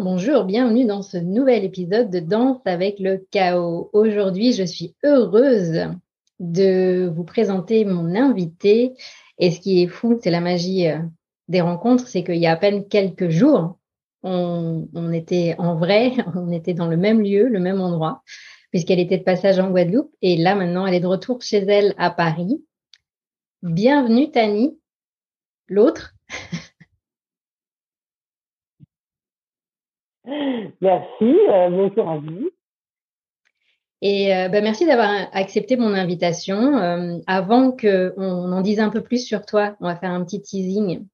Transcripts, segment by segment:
Bonjour, bienvenue dans ce nouvel épisode de Danse avec le chaos. Aujourd'hui, je suis heureuse de vous présenter mon invité. Et ce qui est fou, c'est la magie euh, des rencontres, c'est qu'il y a à peine quelques jours, on, était en vrai, on était dans le même lieu, le même endroit, puisqu'elle était de passage en Guadeloupe. Et là, maintenant, elle est de retour chez elle à Paris. Bienvenue, Tani, l'autre. Merci, euh, bonjour à vous. Et euh, bah, merci d'avoir accepté mon invitation. Euh, avant qu'on en dise un peu plus sur toi, on va faire un petit teasing.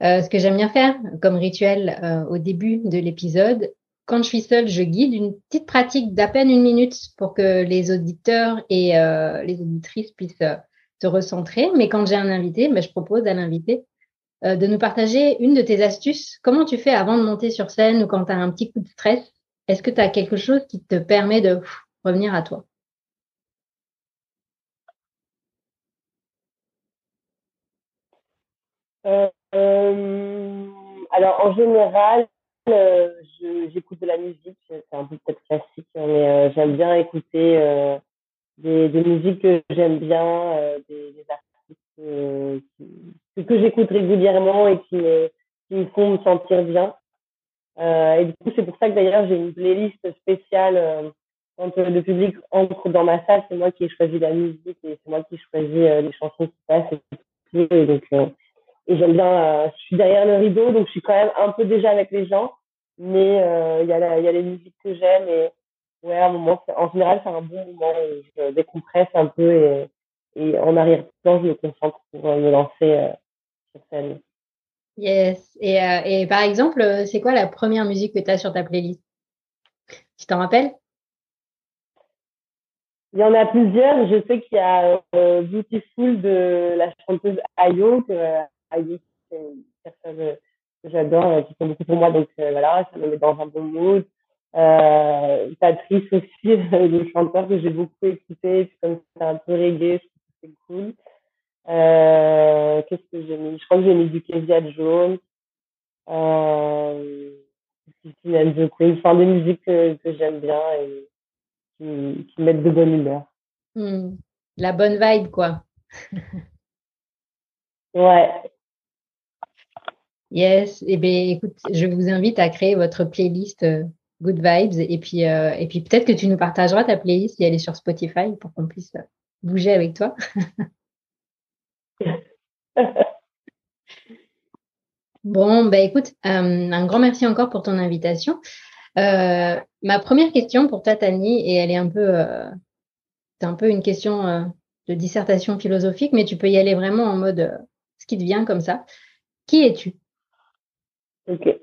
ce que j'aime bien faire comme rituel au début de l'épisode, quand je suis seule, je guide une petite pratique d'à peine une minute pour que les auditeurs et les auditrices puissent se recentrer. Mais quand j'ai un invité, bah, je propose à l'invité euh, de nous partager une de tes astuces. Comment tu fais avant de monter sur scène ou quand tu as un petit coup de stress? Est-ce que tu as quelque chose qui te permet de revenir à toi? Euh, euh, Alors, en général, j'écoute de la musique. C'est un peu peut-être classique, hein, mais j'aime bien écouter des, musiques que j'aime bien, des, des artistes que j'écoute régulièrement et qui me, font me sentir bien. Euh, et du coup, c'est pour ça que d'ailleurs, j'ai une playlist spéciale. Euh, quand euh, le public entre dans ma salle, c'est moi qui ai choisi la musique et c'est moi qui choisis euh, les chansons qui passent. Et, donc, euh, et j'aime bien, je suis derrière le rideau, donc je suis quand même un peu déjà avec les gens. Mais il y, a y a les musiques que j'aime et ouais, à un moment, en général, c'est un bon moment où je décompresse un peu et, et en arrière-plan, je me concentre pour me lancer Yes. Et, euh, et par exemple, euh, c'est quoi la première musique que tu as sur ta playlist? Tu t'en rappelles? Il y en a plusieurs. Je sais qu'il y a euh, Beautiful de la chanteuse Ayo. Que, Ayo, c'est une personne que j'adore, qui fait beaucoup pour moi. Donc voilà, ça me met dans un bon mood. Euh, Patrice aussi, le chanteur que j'ai beaucoup écouté. Comme c'est un peu reggae, je c'est cool. Euh, Qu'est-ce que j'ai mis? Je crois que j'ai mis du Kezia jaune. Euh, the Queen. Enfin, des musiques que, que j'aime bien et qui, qui mettent de bonne humeur. Hmm. La bonne vibe, quoi. ouais. Yes. Eh bien, écoute, je vous invite à créer votre playlist euh, Good Vibes et puis, euh, et puis peut-être que tu nous partageras ta playlist si elle est sur Spotify pour qu'on puisse bouger avec toi. Bon, bah écoute, euh, un grand merci encore pour ton invitation. Euh, ma première question pour Tatani, et elle est un peu, euh, c'est un peu une question de dissertation philosophique, mais tu peux y aller vraiment en mode ce qui te vient comme ça. Qui es-tu? Ok.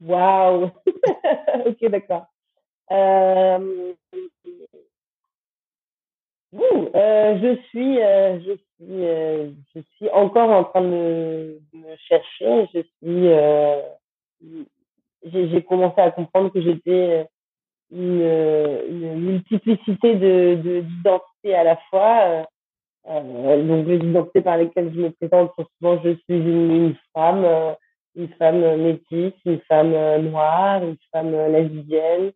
Waouh. ok, d'accord. euh, je suis, euh, je suis, euh, je suis encore en train de me, chercher. Je suis, euh, j'ai commencé à comprendre que j'étais une, une, multiplicité de d'identités à la fois. Euh, donc les identités par lesquelles je me présente sont souvent je suis une, une femme, une femme métisse, une femme noire, une femme lesbienne,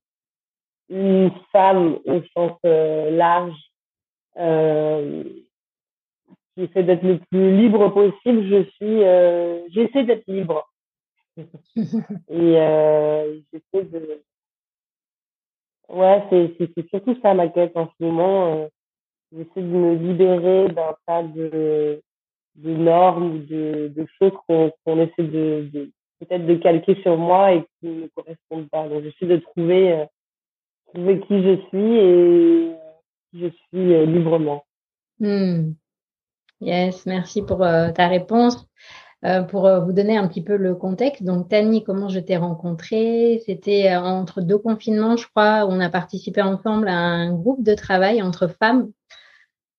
une femme au sens large euh, j'essaie d'être le plus libre possible. Je suis, euh, j'essaie d'être libre. et euh, j'essaie de. Ouais, c'est, c'est, surtout ça ma quête en ce moment. J'essaie de me libérer d'un tas de, de normes, de, de choses qu'on, qu'on essaie de, de peut-être de calquer sur moi et qui ne me correspondent pas. Donc j'essaie de trouver, euh, trouver qui je suis et je suis euh, librement. Hmm. Yes, merci pour euh, ta réponse. Euh, pour vous donner un petit peu le contexte, donc Tani, comment je t'ai rencontrée? C'était entre deux confinements, je crois, où on a participé ensemble à un groupe de travail entre femmes,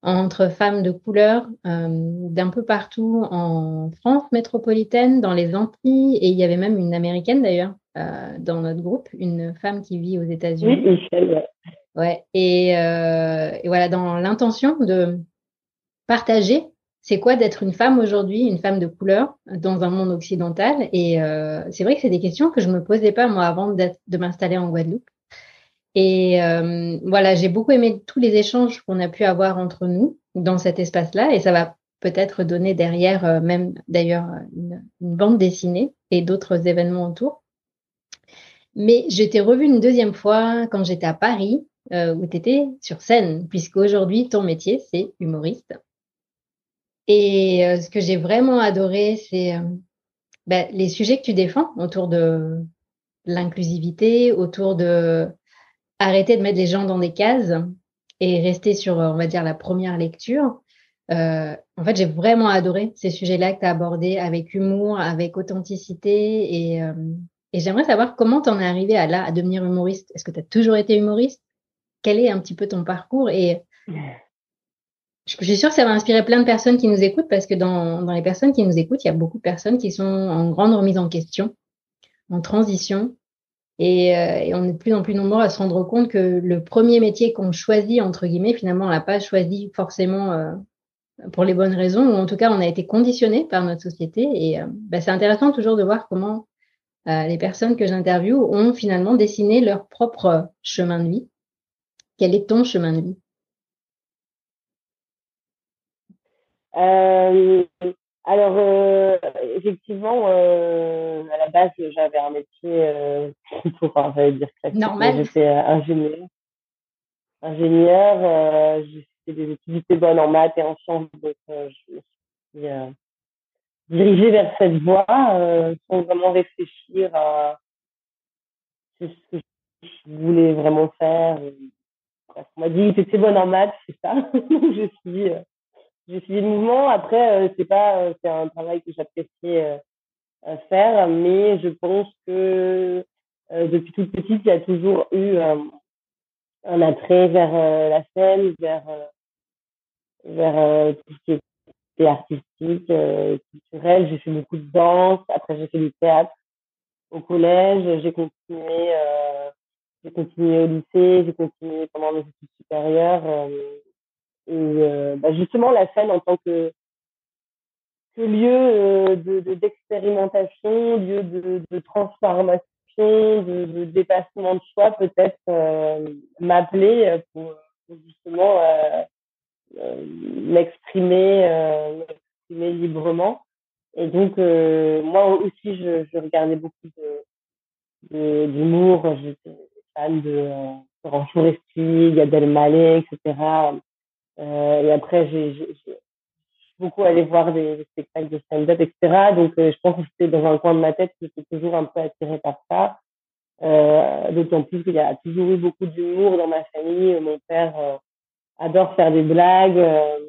entre femmes de couleur, d'un peu partout en France métropolitaine, dans les Antilles, et il y avait même une américaine d'ailleurs dans notre groupe, une femme qui vit aux États-Unis. Oui, Michel. Ouais. Et, euh, et voilà, dans l'intention de partager, c'est quoi d'être une femme aujourd'hui, une femme de couleur dans un monde occidental? Et euh, c'est vrai que c'est des questions que je me posais pas moi avant de m'installer en Guadeloupe. Et euh, voilà, j'ai beaucoup aimé tous les échanges qu'on a pu avoir entre nous dans cet espace-là, et ça va peut-être donner derrière euh, même d'ailleurs une, une, bande dessinée et d'autres événements autour. Mais je t'ai revu une deuxième fois quand j'étais à Paris euh, où tu étais sur scène, puisqu'aujourd'hui, ton métier, c'est humoriste. Et euh, ce que j'ai vraiment adoré, c'est euh, ben, les sujets que tu défends autour de l'inclusivité, autour de arrêter de mettre les gens dans des cases et rester sur, on va dire, la première lecture. En fait, j'ai vraiment adoré ces sujets-là que tu as abordés avec humour, avec authenticité. Et, j'aimerais savoir comment tu en es arrivé là, à devenir humoriste. Est-ce que tu as toujours été humoriste? Quel est un petit peu ton parcours et je suis sûre que ça va inspirer plein de personnes qui nous écoutent parce que dans, dans les personnes qui nous écoutent, il y a beaucoup de personnes qui sont en grande remise en question, en transition. Et, euh, et, on est de plus en plus nombreux à se rendre compte que le premier métier qu'on choisit, entre guillemets, finalement, on l'a pas choisi forcément euh, pour les bonnes raisons, ou en tout cas, on a été conditionné par notre société. Et euh, bah, c'est intéressant toujours de voir comment les personnes que j'interviewe ont finalement dessiné leur propre chemin de vie quel est ton chemin de vie? Euh, Alors, euh, effectivement, euh, à la base, j'avais un métier, pour dire classique. Normal. J'étais ingénieur. Ingénieur, j'ai fait des études bonnes en maths et en sciences, donc je me suis dirigée vers cette voie sans vraiment réfléchir à ce que je voulais vraiment m'a dit que tu bonne en maths, c'est ça. je suis, euh, je suis le mouvement. Après, euh, c'est pas, euh, c'est un travail que j'appréciais euh, faire, mais je pense que depuis toute petite, il y a toujours eu un attrait vers la scène, vers vers tout ce qui était artistique, culturel. J'ai fait beaucoup de danse. Après, j'ai fait du théâtre au collège. J'ai continué j'ai continué au lycée, j'ai continué pendant mes études supérieures. Euh, et euh, bah justement, la scène en tant que, que lieu euh, de d'expérimentation, lieu de, de transformation, de, de, dépassement de soi, peut-être m'appeler pour, pour, justement m'exprimer, librement. Et donc, moi aussi, je, je regardais beaucoup de d'humour. J'étais fan de euh, Laurent Foresti, Gad Elmaleh, etc. Euh, et après, j'ai beaucoup allé voir des, spectacles de stand-up, etc. Donc, euh, je pense que c'était dans un coin de ma tête que j'étais toujours un peu attirée par ça. Euh, D'autant plus qu'il y a toujours eu beaucoup d'humour dans ma famille. Mon père euh, adore faire des blagues. Euh,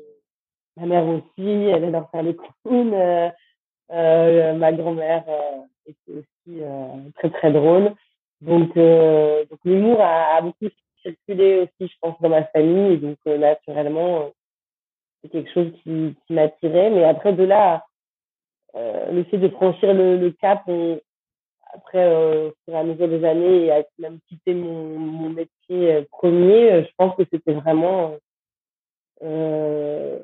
ma mère aussi, elle adore faire des clowns. ma grand-mère était aussi très très drôle. Donc, euh, donc l'humour a, a, beaucoup circulé aussi, je pense, dans ma famille. Donc, naturellement, c'est quelque chose qui, qui m'attirait. Mais après, de là, le fait de franchir le, le cap, après, euh, au fur et à mesure des années, et même quitter mon, mon métier euh, premier, euh, je pense que c'était vraiment euh,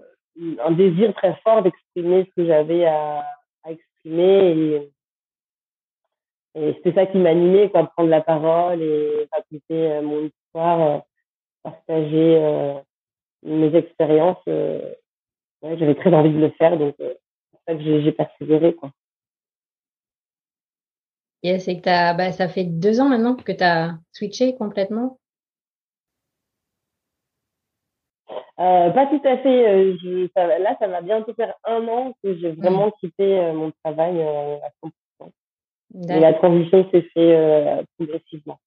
un désir très fort d'exprimer ce que j'avais à, à, exprimer. Et, et c'était ça qui m'animait, quoi, prendre la parole et raconter mon histoire, partager mes expériences. ouais, j'avais très envie de le faire, donc c'est pour ça que j'ai persévéré, quoi. Yes, et que t'as, bah, ça fait deux ans maintenant que tu as switché complètement? Euh, pas tout à fait. Euh, je, ça, là, ça va bientôt faire un an que j'ai vraiment mmh. quitté euh, mon travail euh, à 100%. Et la transition s'est faite progressivement.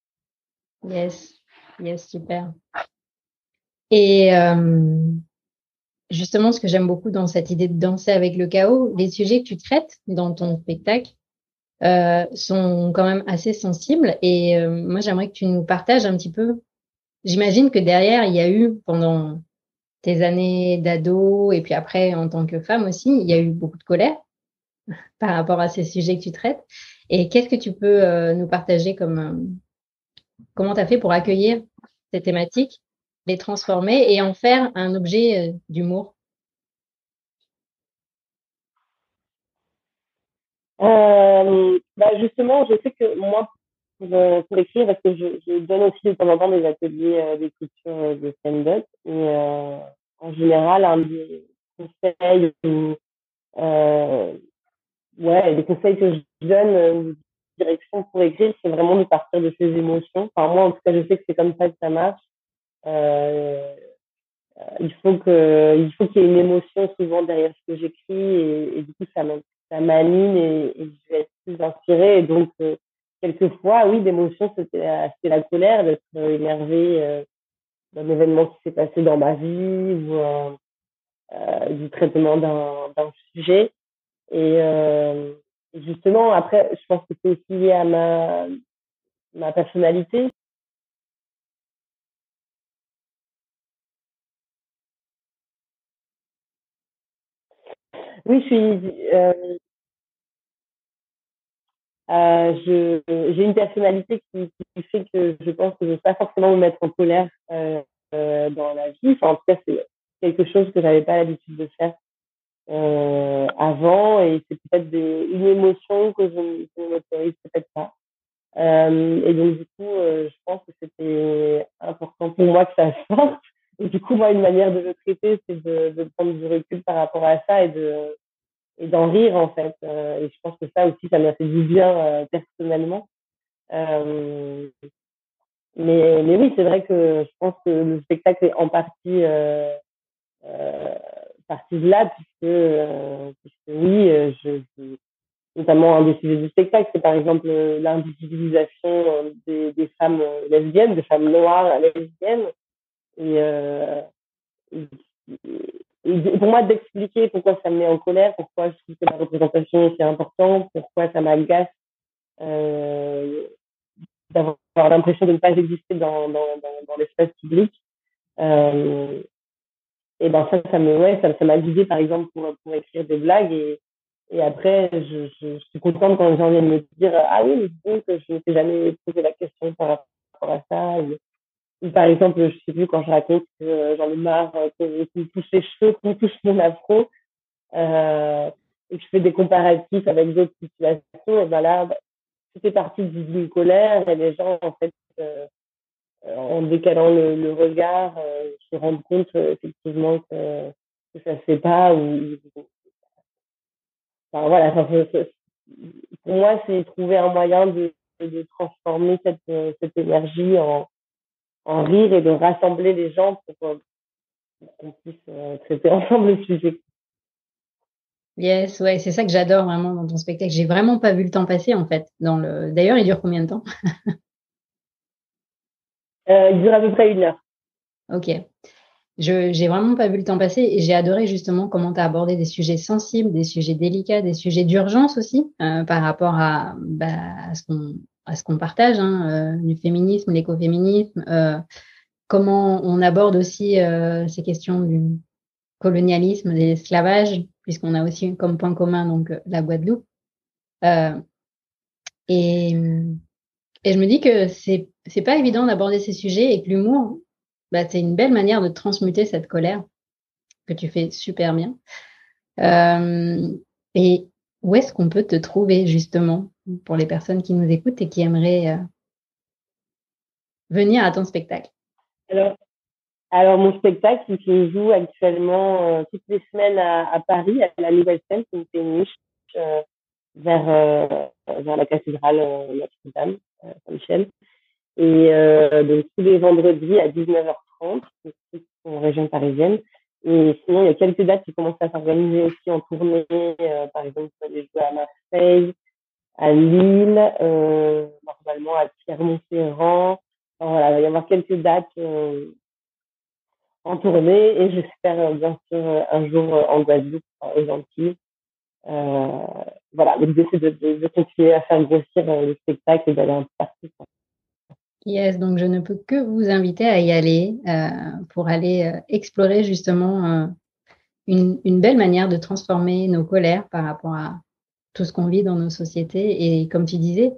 Yes, yes, super. Et justement, ce que j'aime beaucoup dans cette idée de danser avec le chaos, les sujets que tu traites dans ton spectacle, euh, sont quand même assez sensibles. Et euh, moi, j'aimerais que tu nous partages un petit peu. J'imagine que derrière, il y a eu pendant tes années d'ado et puis après en tant que femme aussi, il y a eu beaucoup de colère par rapport à ces sujets que tu traites. Et qu'est-ce que tu peux euh, nous partager comme comment tu as fait pour accueillir ces thématiques, les transformer et en faire un objet d'humour? Euh, bah justement, je sais que moi, pour, euh, écrire, parce que je, je, donne aussi de temps en temps des ateliers euh, d'écriture euh, de stand-up, et euh, en général, un des conseils ou euh, ouais, des conseils que je donne ou direction pour écrire, c'est vraiment de partir de ses émotions. Enfin, moi, en tout cas, je sais que c'est comme ça que ça marche. Euh, il faut que il faut qu'il y ait une émotion souvent derrière ce que j'écris et, et, du coup ça m'anime et, et, je vais être plus inspirée. Et donc, euh, quelquefois, oui, d'émotion, c'était la colère, d'être euh, énervée euh, d'un événement qui s'est passé dans ma vie ou euh, du traitement d'un sujet. Et justement, après, je pense que c'est aussi lié à ma, personnalité. Oui, je suis. Euh, euh, je, j'ai une personnalité qui, fait que je pense que je ne veux pas forcément me mettre en colère euh, euh, dans la vie. Enfin, en tout cas, c'est quelque chose que j'avais pas l'habitude de faire euh, avant, et c'est peut-être une émotion que je, ne m'autorise peut-être pas. Euh, et donc du coup, euh, je pense que c'était important pour moi que ça sorte. Et du coup, moi, une manière de le traiter, c'est de, de prendre du recul par rapport à ça et de et d'en rire en fait. Euh, et je pense que ça aussi, ça m'a fait du bien euh, personnellement. Euh, mais, mais oui, c'est vrai que je pense que le spectacle est en partie euh, partie de là, puisque, oui, je, je, notamment un des sujets du spectacle, c'est par exemple l'invisibilisation des, des femmes lesbiennes, des femmes noires lesbiennes. Et, et pour moi, d'expliquer pourquoi ça me met en colère, pourquoi je trouve que la représentation c'est important, pourquoi ça m'agace euh, d'avoir l'impression de ne pas exister dans, dans, dans, l'espace public. Euh, et ben ça, ça me, ouais, ça, m'a guidé par exemple pour, pour écrire des blagues. Et, et après, je, je, suis contente quand les gens viennent me dire ah oui, mais que je ne t'ai jamais posé la question par rapport à ça par exemple, je sais plus quand je raconte que euh, j'en ai marre euh, qu'on me touche les cheveux, qu'on touche mon afro, euh, et que je fais des comparatifs avec d'autres situations, et ben là, bah, tout est parti d'une colère et les gens, en fait, euh, en décalant le, le regard, euh, se rendent compte effectivement que, que ça se fait pas ou enfin, voilà, pour moi, c'est trouver un moyen de, de transformer cette, cette énergie en, en rire et de rassembler les gens pour, euh, qu'on puisse euh, traiter ensemble le sujet. Yes, ouais, c'est ça que j'adore vraiment dans ton spectacle. J'ai vraiment pas vu le temps passer en fait. Dans le, d'ailleurs, il dure combien de temps? euh, Il dure à peu près une heure. Ok. Je j'ai vraiment pas vu le temps passer et j'ai adoré justement comment tu as abordé des sujets sensibles, des sujets délicats, des sujets d'urgence aussi euh, par rapport à, bah, à ce qu'on à partage, hein, euh, du féminisme, l'écoféminisme, euh, comment on aborde aussi ces questions du colonialisme, de l'esclavage, puisqu'on a aussi comme point commun donc la Guadeloupe. et, et je me dis que c'est c'est pas évident d'aborder ces sujets et que l'humour, bah, c'est une belle manière de transmuter cette colère que tu fais super bien. Euh, et où est-ce qu'on peut te trouver justement pour les personnes qui nous écoutent et qui aimeraient euh, venir à ton spectacle? Alors, alors, mon spectacle, il se joue actuellement euh, toutes les semaines à, Paris, à la Nouvelle Scène, qui une niche vers, vers la cathédrale Notre-Dame, Saint-Michel. Et donc, tous les vendredis à 19h30, en région parisienne. Et sinon, il y a quelques dates qui commencent à s'organiser aussi en tournée. Euh, par exemple, je vais jouer à Marseille, à Lille, euh, normalement à Clermont-Ferrand. Enfin, voilà, il va y avoir quelques dates euh, en tournée et j'espère euh, bien sûr un jour en Guadeloupe, aux Antilles. Voilà, l'idée c'est de, de, de, continuer à faire grossir le spectacle et d'aller un peu partout. Yes, donc je ne peux que vous inviter à y aller euh, pour aller euh, explorer justement euh, une, une, belle manière de transformer nos colères par rapport à tout ce qu'on vit dans nos sociétés et comme tu disais,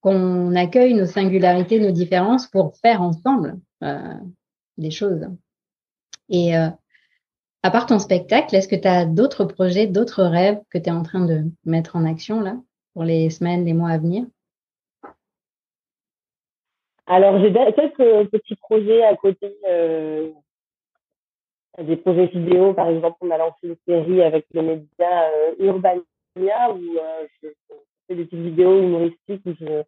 qu'on accueille nos singularités, nos différences pour faire ensemble des choses. Et à part ton spectacle, est-ce que tu as d'autres projets, d'autres rêves que tu es en train de mettre en action là pour les semaines, les mois à venir? Alors, j'ai quelques petits projets à côté, euh, des projets vidéo. Par exemple, on a lancé une série avec le média euh, Urbania où euh, je, fais des petites vidéos humoristiques où je,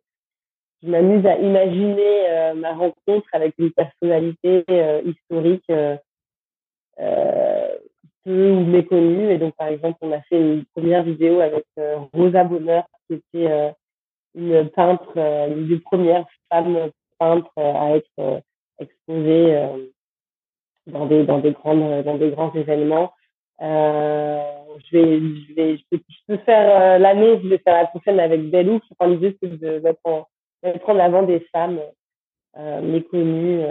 m'amuse à imaginer ma rencontre avec une personnalité historique peu ou méconnue. Et donc, par exemple, on a fait une première vidéo avec Rosa Bonheur, qui était une peintre, une des premières femmes à être euh, exposé euh, dans des dans des grandes dans des grands événements. Euh, je vais je vais je peux, faire l'année, je vais faire la prochaine avec Belou. Je crois l'idée c'est de mettre en mettre en avant des femmes méconnues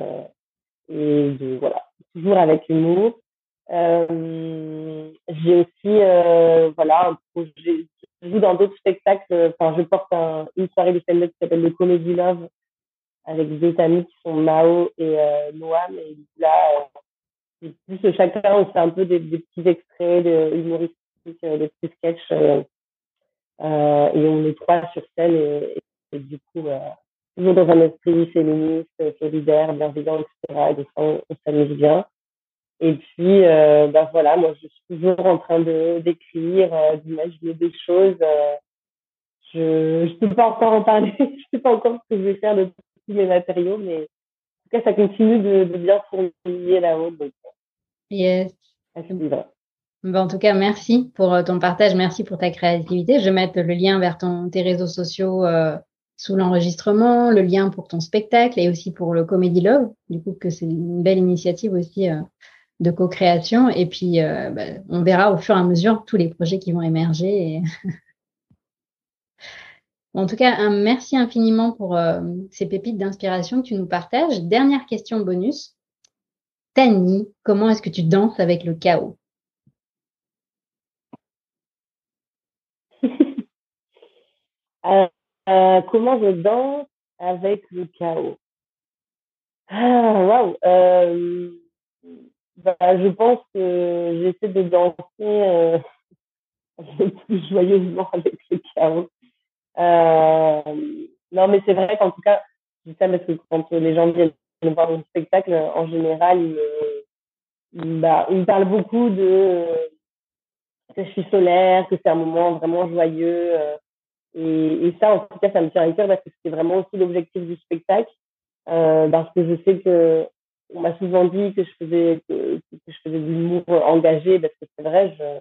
et voilà toujours avec humour. Euh, j'ai aussi euh, voilà un projet je joue dans d'autres spectacles enfin je porte un, une soirée de stand-up qui s'appelle le Comedy Love avec deux amis qui sont Mao et euh, Noam. Et là, euh, plus chacun, on fait un peu des, petits extraits de humoristiques, euh, des petits sketchs. Euh, euh, et on est trois sur scène. Et, et, du coup, euh, toujours dans un esprit féministe, solidaire, bienveillant, etc. Et donc, on, on s'amuse bien. Et puis, euh, bah voilà, moi, je suis toujours en train de d'écrire, d'imaginer des choses. je ne peux pas encore en parler. je sais pas encore ce que je vais faire de mes matériaux, mais en tout cas, ça continue de, de bien fourmiller là-haut. Donc, yes. Ben, en tout cas, merci pour euh, ton partage, merci pour ta créativité. Je vais mettre le lien vers ton, tes réseaux sociaux euh, sous l'enregistrement, le lien pour ton spectacle et aussi pour le Comedy Love. Du coup, que c'est une belle initiative aussi euh, de co-création. Et puis, euh, ben, on verra au fur et à mesure tous les projets qui vont émerger. En tout cas, un merci infiniment pour euh, ces pépites d'inspiration que tu nous partages. Dernière question bonus. Tani, comment est-ce que tu danses avec le chaos? euh, Comment je danse avec le chaos? Ah, waouh bah, Je pense que j'essaie de danser plus joyeusement avec le chaos. Euh, non, mais c'est vrai qu'en tout cas, ça parce que quand les gens viennent voir mon spectacle, en général, ils bah, ils me parlent beaucoup de que je suis solaire, que c'est un moment vraiment joyeux. Et, ça, en tout cas, ça me tient à cœur parce que c'était vraiment aussi l'objectif du spectacle. Euh, parce que je sais que on m'a souvent dit que je faisais que, que je faisais de l'humour engagé parce que c'est vrai, je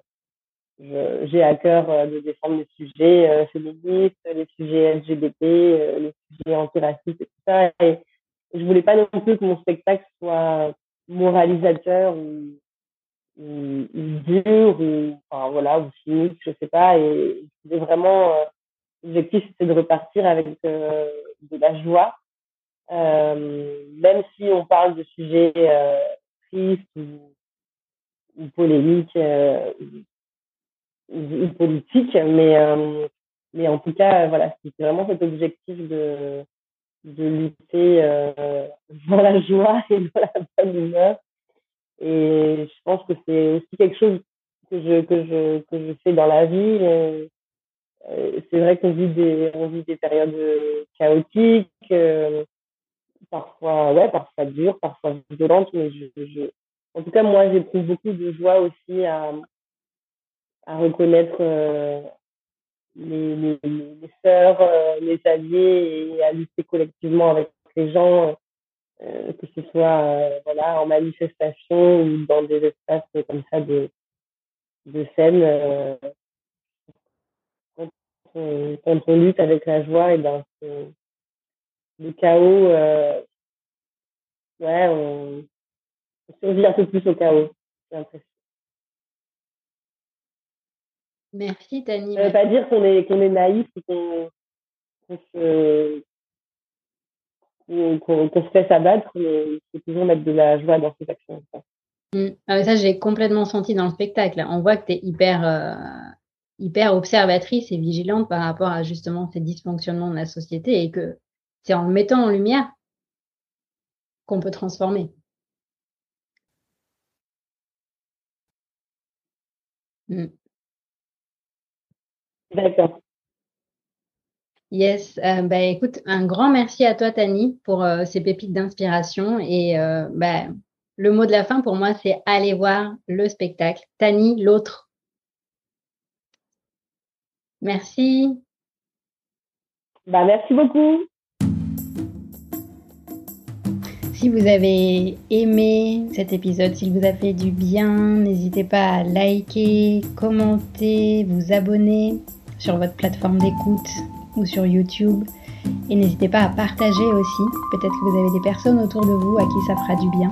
j'ai à cœur euh, de défendre les sujets euh, féministes, les sujets LGBT, les sujets antiracistes et tout ça. Et je voulais pas non plus que mon spectacle soit moralisateur ou, dur ou enfin voilà ou cynique, je sais pas. Et c'était vraiment l'objectif c'était de repartir avec de la joie même si on parle de sujets tristes ou, polémiques ou, politiques, mais mais en tout cas, voilà, c'était vraiment cet objectif de de lutter euh, dans la joie et dans la bonne humeur. Et je pense que c'est aussi quelque chose que je, que je, que je fais dans la vie. Euh, c'est vrai qu'on vit des, on vit des périodes chaotiques, euh, parfois, ouais, parfois dures, parfois violentes, mais je, je, en tout cas, moi, j'éprouve beaucoup de joie aussi à, à reconnaître euh, les, les, les sœurs, euh, les alliés et à lutter collectivement avec les gens, euh, que ce soit euh, voilà, en manifestation ou dans des espaces comme ça de, de scène. Quand on, quand, on, lutte avec la joie, et ben, le chaos, ouais, on, on survit un peu plus au chaos, j'ai l'impression. Merci Tani. Ça ne veut pas dire qu'on est, qu'on est naïf ou qu'on qu se, qu qu se laisse abattre, mais il faut toujours mettre de la joie dans ses actions. Mmh. Ah, ça, j'ai complètement senti dans le spectacle. On voit que tu es hyper, euh, hyper observatrice et vigilante par rapport à justement ces dysfonctionnements de la société et que c'est en le mettant en lumière qu'on peut transformer. Mmh. D'accord. Yes, euh, bah, écoute, un grand merci à toi, Tani, pour euh, ces pépites d'inspiration. Et euh, bah, le mot de la fin pour moi, c'est aller voir le spectacle. Tani, l'autre. Merci. Bah, merci beaucoup. Si vous avez aimé cet épisode, s'il vous a fait du bien, n'hésitez pas à liker, commenter, vous abonner sur votre plateforme d'écoute ou sur YouTube. Et n'hésitez pas à partager aussi. Peut-être que vous avez des personnes autour de vous à qui ça fera du bien.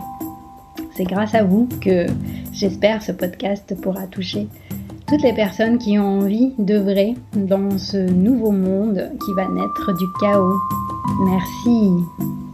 C'est grâce à vous que j'espère ce podcast pourra toucher toutes les personnes qui ont envie d'œuvrer dans ce nouveau monde qui va naître du chaos. Merci.